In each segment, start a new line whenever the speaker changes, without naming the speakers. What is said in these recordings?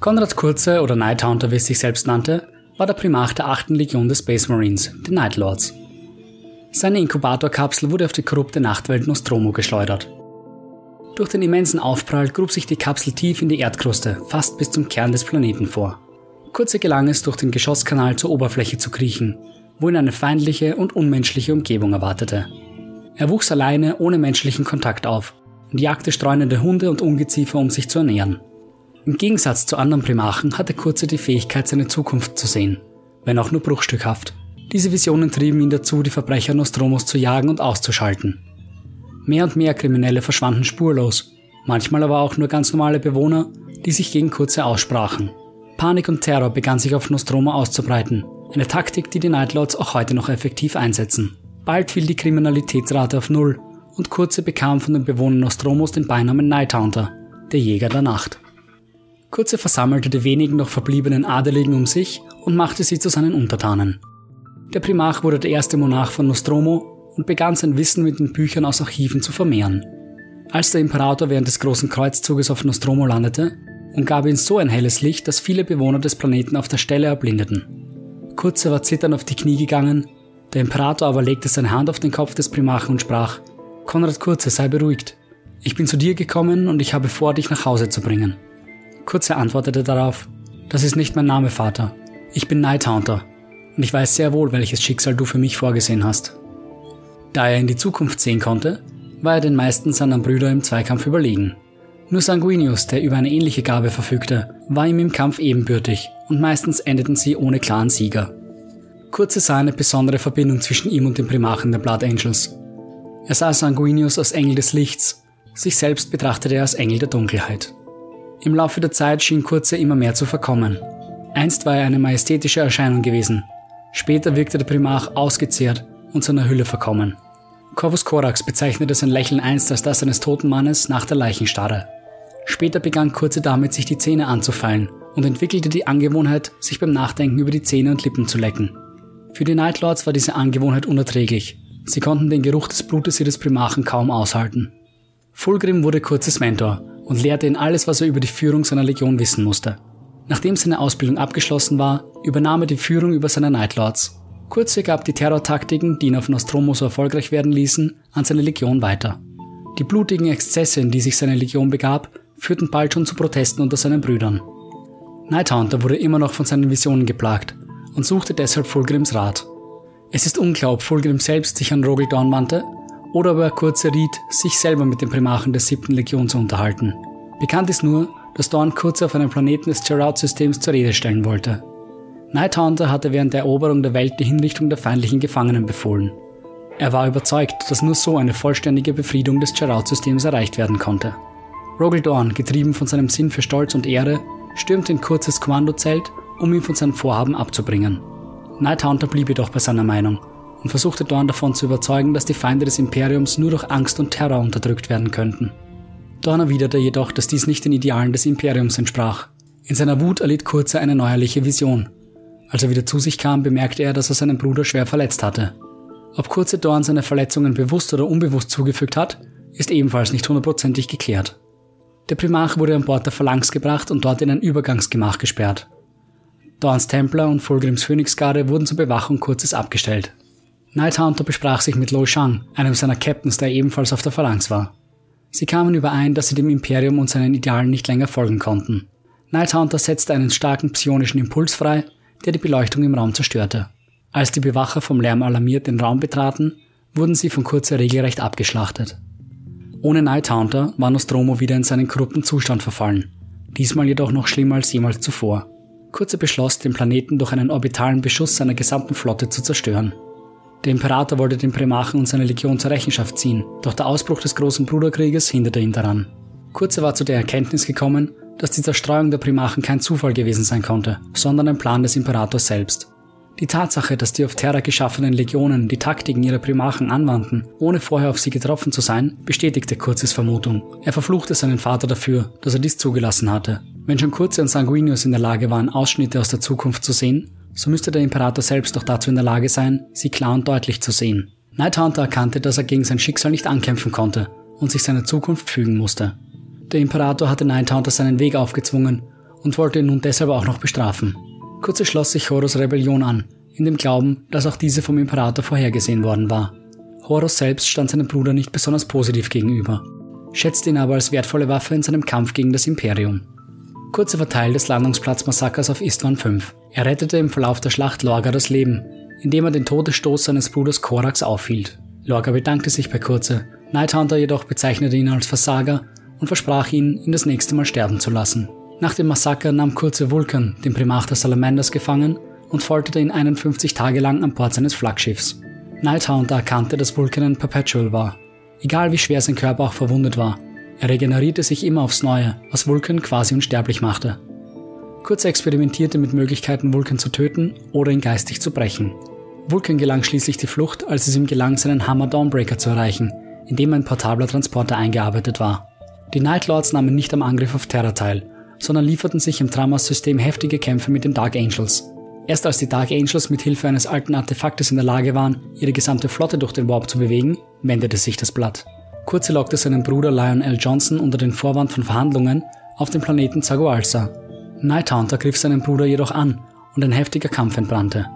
Konrad Kurze oder Nighthaunter, wie es sich selbst nannte, war der Primarch der 8. Legion des Space Marines, den Night Lords. Seine Inkubatorkapsel wurde auf die korrupte Nachtwelt Nostromo geschleudert. Durch den immensen Aufprall grub sich die Kapsel tief in die Erdkruste, fast bis zum Kern des Planeten vor. Kurze gelang es, durch den Geschosskanal zur Oberfläche zu kriechen, wo ihn eine feindliche und unmenschliche Umgebung erwartete. Er wuchs alleine ohne menschlichen Kontakt auf und jagte streunende Hunde und Ungeziefer, um sich zu ernähren. Im Gegensatz zu anderen Primachen hatte Kurze die Fähigkeit, seine Zukunft zu sehen, wenn auch nur bruchstückhaft. Diese Visionen trieben ihn dazu, die Verbrecher Nostromos zu jagen und auszuschalten. Mehr und mehr Kriminelle verschwanden spurlos, manchmal aber auch nur ganz normale Bewohner, die sich gegen Kurze aussprachen. Panik und Terror begann sich auf Nostromo auszubreiten, eine Taktik, die die Nightlords auch heute noch effektiv einsetzen. Bald fiel die Kriminalitätsrate auf Null und Kurze bekam von den Bewohnern Nostromos den Beinamen Nighthaunter, der Jäger der Nacht. Kurze versammelte die wenigen noch verbliebenen Adeligen um sich und machte sie zu seinen Untertanen. Der Primarch wurde der erste Monarch von Nostromo und begann sein Wissen mit den Büchern aus Archiven zu vermehren. Als der Imperator während des großen Kreuzzuges auf Nostromo landete, umgab ihn so ein helles Licht, dass viele Bewohner des Planeten auf der Stelle erblindeten. Kurze war zitternd auf die Knie gegangen, der Imperator aber legte seine Hand auf den Kopf des Primarchen und sprach, Konrad Kurze, sei beruhigt. Ich bin zu dir gekommen und ich habe vor, dich nach Hause zu bringen. Kurze antwortete darauf, das ist nicht mein Name, Vater. Ich bin Nighthaunter und ich weiß sehr wohl, welches Schicksal du für mich vorgesehen hast. Da er in die Zukunft sehen konnte, war er den meisten seiner Brüder im Zweikampf überlegen. Nur Sanguinius, der über eine ähnliche Gabe verfügte, war ihm im Kampf ebenbürtig und meistens endeten sie ohne klaren Sieger. Kurze sah eine besondere Verbindung zwischen ihm und dem Primarchen der Blood Angels. Er sah Sanguinius als Engel des Lichts, sich selbst betrachtete er als Engel der Dunkelheit. Im Laufe der Zeit schien Kurze immer mehr zu verkommen. Einst war er eine majestätische Erscheinung gewesen. Später wirkte der Primarch ausgezehrt und seiner Hülle verkommen. Corvus Corax bezeichnete sein Lächeln einst als das eines toten Mannes nach der Leichenstarre. Später begann Kurze damit, sich die Zähne anzufallen und entwickelte die Angewohnheit, sich beim Nachdenken über die Zähne und Lippen zu lecken. Für die Nightlords war diese Angewohnheit unerträglich. Sie konnten den Geruch des Blutes ihres Primarchen kaum aushalten. Fulgrim wurde Kurzes Mentor und lehrte ihn alles, was er über die Führung seiner Legion wissen musste. Nachdem seine Ausbildung abgeschlossen war, übernahm er die Führung über seine Nightlords. Kurze gab die Terrortaktiken, die ihn auf Nostromo so erfolgreich werden ließen, an seine Legion weiter. Die blutigen Exzesse, in die sich seine Legion begab, führten bald schon zu Protesten unter seinen Brüdern. Nighthunter wurde immer noch von seinen Visionen geplagt und suchte deshalb Fulgrims Rat. Es ist unklar, ob Fulgrim selbst sich an Rogel Dorn wandte oder ob er Kurze riet, sich selber mit dem Primarchen der siebten Legion zu unterhalten. Bekannt ist nur, dass Dorn Kurze auf einem Planeten des Gerard-Systems zur Rede stellen wollte. Nighthunter hatte während der Eroberung der Welt die Hinrichtung der feindlichen Gefangenen befohlen. Er war überzeugt, dass nur so eine vollständige Befriedung des Gerard-Systems erreicht werden konnte. Rogel Dorn, getrieben von seinem Sinn für Stolz und Ehre, stürmte in Kurzes Kommandozelt, um ihn von seinem Vorhaben abzubringen. Nighthunter blieb jedoch bei seiner Meinung und versuchte Dorn davon zu überzeugen, dass die Feinde des Imperiums nur durch Angst und Terror unterdrückt werden könnten. Dorn erwiderte jedoch, dass dies nicht den Idealen des Imperiums entsprach. In seiner Wut erlitt Kurze eine neuerliche Vision. Als er wieder zu sich kam, bemerkte er, dass er seinen Bruder schwer verletzt hatte. Ob Kurze Dorn seine Verletzungen bewusst oder unbewusst zugefügt hat, ist ebenfalls nicht hundertprozentig geklärt. Der Primarch wurde an Bord der Phalanx gebracht und dort in ein Übergangsgemach gesperrt. Dorns Templer und Fulgrims Phönixgarde wurden zur Bewachung Kurzes abgestellt. Nighthunter besprach sich mit Lo Shang, einem seiner Captains, der ebenfalls auf der Phalanx war. Sie kamen überein, dass sie dem Imperium und seinen Idealen nicht länger folgen konnten. Nighthunter setzte einen starken psionischen Impuls frei, der die Beleuchtung im Raum zerstörte. Als die Bewacher vom Lärm alarmiert den Raum betraten, wurden sie von Kurzer regelrecht abgeschlachtet. Ohne Nighthunter war Nostromo wieder in seinen korrupten Zustand verfallen, diesmal jedoch noch schlimmer als jemals zuvor. Kurze beschloss, den Planeten durch einen orbitalen Beschuss seiner gesamten Flotte zu zerstören. Der Imperator wollte den Primarchen und seine Legion zur Rechenschaft ziehen, doch der Ausbruch des großen Bruderkrieges hinderte ihn daran. Kurze war zu der Erkenntnis gekommen, dass die Zerstreuung der Primarchen kein Zufall gewesen sein konnte, sondern ein Plan des Imperators selbst. Die Tatsache, dass die auf Terra geschaffenen Legionen die Taktiken ihrer Primarchen anwandten, ohne vorher auf sie getroffen zu sein, bestätigte Kurzes Vermutung. Er verfluchte seinen Vater dafür, dass er dies zugelassen hatte. Wenn schon Kurze und Sanguinius in der Lage waren, Ausschnitte aus der Zukunft zu sehen, so müsste der Imperator selbst doch dazu in der Lage sein, sie klar und deutlich zu sehen. Nighthunter erkannte, dass er gegen sein Schicksal nicht ankämpfen konnte und sich seiner Zukunft fügen musste. Der Imperator hatte Nighthunter seinen Weg aufgezwungen und wollte ihn nun deshalb auch noch bestrafen. Kurze schloss sich Horus Rebellion an, in dem Glauben, dass auch diese vom Imperator vorhergesehen worden war. Horus selbst stand seinem Bruder nicht besonders positiv gegenüber, schätzte ihn aber als wertvolle Waffe in seinem Kampf gegen das Imperium. Kurze war Teil des Landungsplatzmassakers auf Istvan V. Er rettete im Verlauf der Schlacht Lorga das Leben, indem er den Todesstoß seines Bruders Korax aufhielt. Lorga bedankte sich bei Kurze, Nighthunter jedoch bezeichnete ihn als Versager und versprach ihn, ihn das nächste Mal sterben zu lassen. Nach dem Massaker nahm Kurze Vulkan, den Primarch der Salamanders, gefangen und folterte ihn 51 Tage lang an Bord seines Flaggschiffs. Nighthunter erkannte, dass Vulkan ein Perpetual war. Egal wie schwer sein Körper auch verwundet war, er regenerierte sich immer aufs Neue, was Vulkan quasi unsterblich machte. Kurze experimentierte mit Möglichkeiten, Vulkan zu töten oder ihn geistig zu brechen. Vulkan gelang schließlich die Flucht, als es ihm gelang, seinen Hammer Dawnbreaker zu erreichen, in dem ein portabler Transporter eingearbeitet war. Die Nightlords nahmen nicht am Angriff auf Terra teil, sondern lieferten sich im Tramas-System heftige Kämpfe mit den Dark Angels. Erst als die Dark Angels mit Hilfe eines alten Artefaktes in der Lage waren, ihre gesamte Flotte durch den Warp zu bewegen, wendete sich das Blatt. Kurze lockte seinen Bruder Lion L. Johnson unter den Vorwand von Verhandlungen auf den Planeten Zagoalsa. Nighthunter griff seinen Bruder jedoch an und ein heftiger Kampf entbrannte.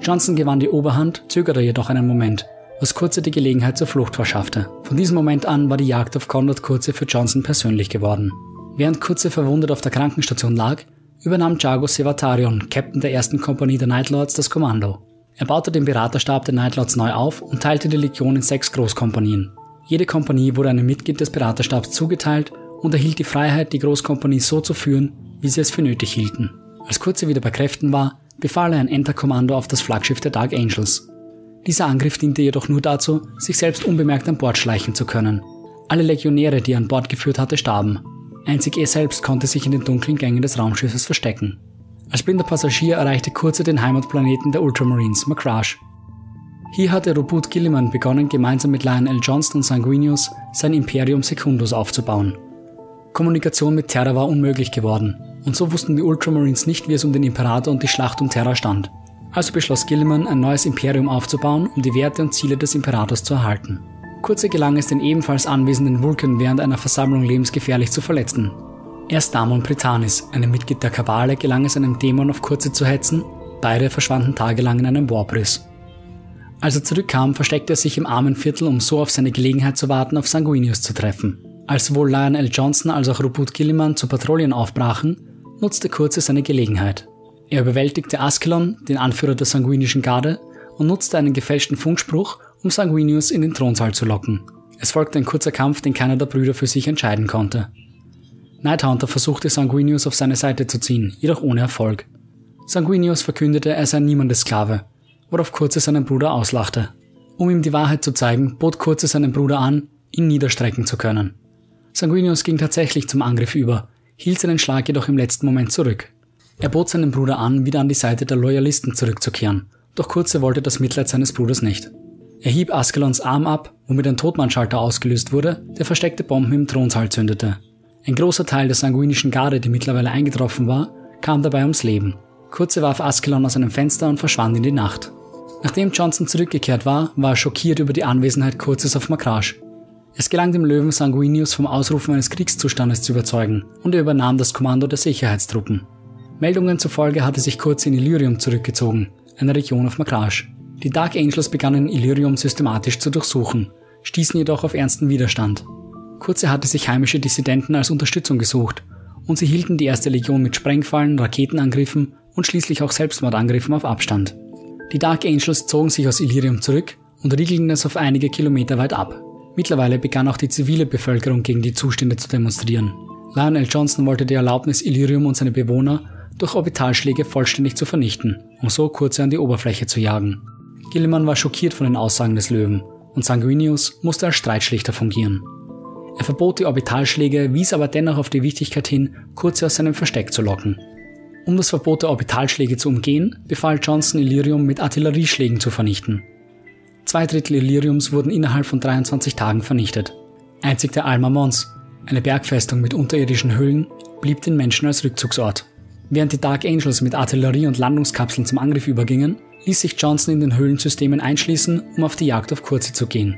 Johnson gewann die Oberhand, zögerte jedoch einen Moment, was Kurze die Gelegenheit zur Flucht verschaffte. Von diesem Moment an war die Jagd auf Conrad Kurze für Johnson persönlich geworden. Während Kurze verwundet auf der Krankenstation lag, übernahm Jago Sevatarion, Captain der ersten Kompanie der Nightlords, das Kommando. Er baute den Beraterstab der Nightlords neu auf und teilte die Legion in sechs Großkompanien. Jede Kompanie wurde einem Mitglied des Beraterstabs zugeteilt und erhielt die Freiheit, die Großkompanie so zu führen, wie sie es für nötig hielten. Als Kurze wieder bei Kräften war, befahl er ein Enterkommando auf das Flaggschiff der Dark Angels. Dieser Angriff diente jedoch nur dazu, sich selbst unbemerkt an Bord schleichen zu können. Alle Legionäre, die er an Bord geführt hatte, starben. Einzig er selbst konnte sich in den dunklen Gängen des Raumschiffes verstecken. Als blinder Passagier erreichte Kurze den Heimatplaneten der Ultramarines, Macrash. Hier hatte Robut Gilliman begonnen, gemeinsam mit Lionel Johnston Sanguinius sein Imperium Secundus aufzubauen. Kommunikation mit Terra war unmöglich geworden, und so wussten die Ultramarines nicht, wie es um den Imperator und die Schlacht um Terra stand. Also beschloss Gilliman, ein neues Imperium aufzubauen, um die Werte und Ziele des Imperators zu erhalten. Kurze gelang es den ebenfalls anwesenden Vulkan während einer Versammlung lebensgefährlich zu verletzen. Erst Damon Britanis, einem Mitglied der Kabale, gelang es einem Dämon auf Kurze zu hetzen, beide verschwanden tagelang in einem Warbriss. Als er zurückkam, versteckte er sich im armen Viertel, um so auf seine Gelegenheit zu warten, auf Sanguinius zu treffen. Als sowohl Lionel Johnson als auch Ruput Gilliman zu Patrouillen aufbrachen, nutzte Kurze seine Gelegenheit. Er überwältigte Askelon, den Anführer der sanguinischen Garde, und nutzte einen gefälschten Funkspruch, um Sanguinius in den Thronsaal zu locken. Es folgte ein kurzer Kampf, den keiner der Brüder für sich entscheiden konnte. Nighthunter versuchte Sanguinius auf seine Seite zu ziehen, jedoch ohne Erfolg. Sanguinius verkündete, er sei niemandes Sklave, worauf Kurze seinen Bruder auslachte. Um ihm die Wahrheit zu zeigen, bot Kurze seinen Bruder an, ihn niederstrecken zu können. Sanguinius ging tatsächlich zum Angriff über, hielt seinen Schlag jedoch im letzten Moment zurück. Er bot seinem Bruder an, wieder an die Seite der Loyalisten zurückzukehren, doch Kurze wollte das Mitleid seines Bruders nicht. Er hieb Askelons Arm ab, womit ein Todmannschalter ausgelöst wurde, der versteckte Bomben im Thronsaal zündete. Ein großer Teil der sanguinischen Garde, die mittlerweile eingetroffen war, kam dabei ums Leben. Kurze warf Askelon aus einem Fenster und verschwand in die Nacht. Nachdem Johnson zurückgekehrt war, war er schockiert über die Anwesenheit Kurzes auf Makrage. Es gelang dem Löwen Sanguinius vom Ausrufen eines Kriegszustandes zu überzeugen und er übernahm das Kommando der Sicherheitstruppen. Meldungen zufolge hatte sich Kurz in Illyrium zurückgezogen, eine Region auf Makrage. Die Dark Angels begannen Illyrium systematisch zu durchsuchen, stießen jedoch auf ernsten Widerstand. Kurze hatte sich heimische Dissidenten als Unterstützung gesucht und sie hielten die erste Legion mit Sprengfallen, Raketenangriffen und schließlich auch Selbstmordangriffen auf Abstand. Die Dark Angels zogen sich aus Illyrium zurück und riegelten es auf einige Kilometer weit ab. Mittlerweile begann auch die zivile Bevölkerung gegen die Zustände zu demonstrieren. Lionel Johnson wollte die Erlaubnis, Illyrium und seine Bewohner durch Orbitalschläge vollständig zu vernichten, um so kurze an die Oberfläche zu jagen. Gilliman war schockiert von den Aussagen des Löwen und Sanguinius musste als Streitschlichter fungieren. Er verbot die Orbitalschläge, wies aber dennoch auf die Wichtigkeit hin, Kurze aus seinem Versteck zu locken. Um das Verbot der Orbitalschläge zu umgehen, befahl Johnson Illyrium mit Artillerieschlägen zu vernichten. Zwei Drittel Illyriums wurden innerhalb von 23 Tagen vernichtet. Einzig der Alma Mons, eine Bergfestung mit unterirdischen Höhlen, blieb den Menschen als Rückzugsort. Während die Dark Angels mit Artillerie und Landungskapseln zum Angriff übergingen, ließ sich Johnson in den Höhlensystemen einschließen, um auf die Jagd auf Kurze zu gehen.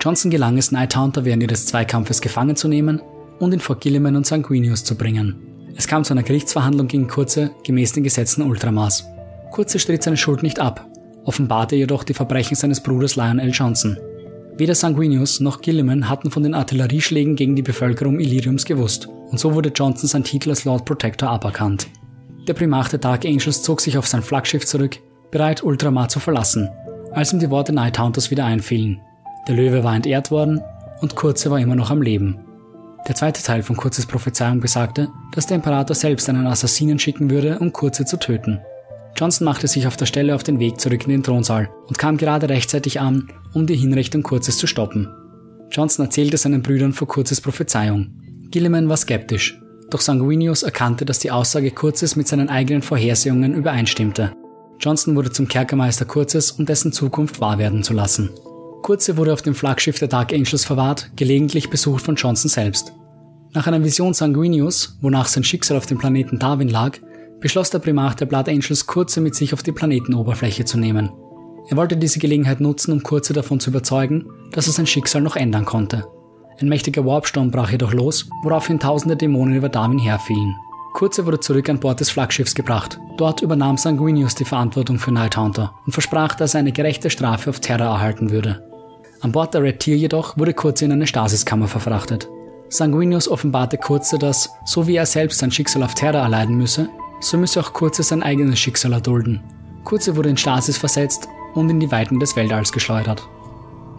Johnson gelang es, Nighthunter während ihres Zweikampfes gefangen zu nehmen und ihn vor Gilliman und Sanguinius zu bringen. Es kam zu einer Gerichtsverhandlung gegen Kurze gemäß den Gesetzen Ultramars. Kurze stritt seine Schuld nicht ab, offenbarte jedoch die Verbrechen seines Bruders Lionel Johnson. Weder Sanguinius noch Gilliman hatten von den Artillerieschlägen gegen die Bevölkerung Illyriums gewusst, und so wurde Johnson sein Titel als Lord Protector aberkannt. Der Primarch der Dark Angels zog sich auf sein Flaggschiff zurück, bereit Ultramar zu verlassen, als ihm die Worte Nighthunters wieder einfielen. Der Löwe war entehrt worden und Kurze war immer noch am Leben. Der zweite Teil von Kurzes Prophezeiung besagte, dass der Imperator selbst einen Assassinen schicken würde, um Kurze zu töten. Johnson machte sich auf der Stelle auf den Weg zurück in den Thronsaal und kam gerade rechtzeitig an, um die Hinrichtung Kurzes zu stoppen. Johnson erzählte seinen Brüdern vor Kurzes Prophezeiung. Gilliman war skeptisch, doch Sanguinius erkannte, dass die Aussage Kurzes mit seinen eigenen Vorhersehungen übereinstimmte. Johnson wurde zum Kerkermeister Kurzes, um dessen Zukunft wahr werden zu lassen. Kurze wurde auf dem Flaggschiff der Dark Angels verwahrt, gelegentlich besucht von Johnson selbst. Nach einer Vision Sanguinius, wonach sein Schicksal auf dem Planeten Darwin lag, beschloss der Primarch der Blood Angels, Kurze mit sich auf die Planetenoberfläche zu nehmen. Er wollte diese Gelegenheit nutzen, um Kurze davon zu überzeugen, dass er sein Schicksal noch ändern konnte. Ein mächtiger Warpsturm brach jedoch los, woraufhin tausende Dämonen über Darwin herfielen. Kurze wurde zurück an Bord des Flaggschiffs gebracht. Dort übernahm Sanguinius die Verantwortung für Nighthaunter und versprach, dass er eine gerechte Strafe auf Terra erhalten würde. An Bord der Red Tier jedoch wurde Kurze in eine Stasiskammer verfrachtet. Sanguinius offenbarte Kurze, dass, so wie er selbst sein Schicksal auf Terra erleiden müsse, so müsse auch Kurze sein eigenes Schicksal erdulden. Kurze wurde in Stasis versetzt und in die Weiten des Weltalls geschleudert.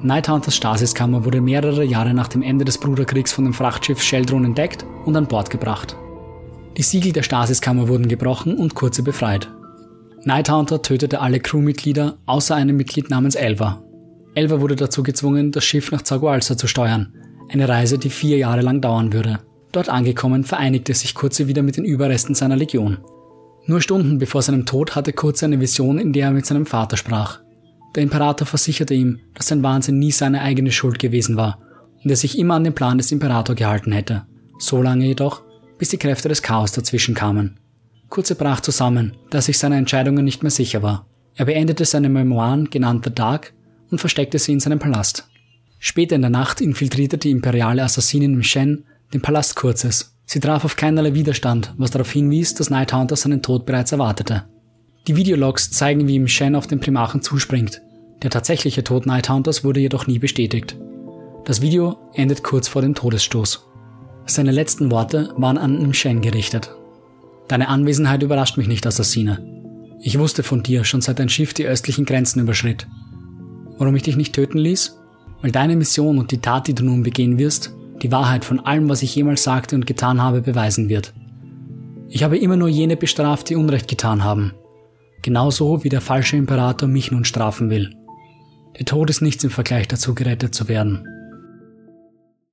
Nighthunters Stasiskammer wurde mehrere Jahre nach dem Ende des Bruderkriegs von dem Frachtschiff Sheldron entdeckt und an Bord gebracht. Die Siegel der Stasiskammer wurden gebrochen und Kurze befreit. Nighthunter tötete alle Crewmitglieder außer einem Mitglied namens Elva. Elva wurde dazu gezwungen, das Schiff nach Zagualsa zu steuern, eine Reise, die vier Jahre lang dauern würde. Dort angekommen, vereinigte sich Kurze wieder mit den Überresten seiner Legion. Nur Stunden bevor seinem Tod hatte Kurze eine Vision, in der er mit seinem Vater sprach. Der Imperator versicherte ihm, dass sein Wahnsinn nie seine eigene Schuld gewesen war und er sich immer an den Plan des Imperators gehalten hätte. So lange jedoch, bis die Kräfte des Chaos dazwischen kamen. Kurze brach zusammen, da sich seiner Entscheidungen nicht mehr sicher war. Er beendete seine Memoiren, genannt The Dark, und versteckte sie in seinem Palast. Später in der Nacht infiltrierte die imperiale Assassinin Shen den Palast Kurzes. Sie traf auf keinerlei Widerstand, was darauf hinwies, dass Nighthunter seinen Tod bereits erwartete. Die Videologs zeigen, wie ihm Shen auf den Primarchen zuspringt. Der tatsächliche Tod Nighthunters wurde jedoch nie bestätigt. Das Video endet kurz vor dem Todesstoß. Seine letzten Worte waren an Shen gerichtet. Deine Anwesenheit überrascht mich nicht, Assassine. Ich wusste von dir schon seit dein Schiff die östlichen Grenzen überschritt. Warum ich dich nicht töten ließ? Weil deine Mission und die Tat, die du nun begehen wirst, die Wahrheit von allem, was ich jemals sagte und getan habe, beweisen wird. Ich habe immer nur jene bestraft, die Unrecht getan haben. Genauso wie der falsche Imperator mich nun strafen will. Der Tod ist nichts im Vergleich dazu, gerettet zu werden.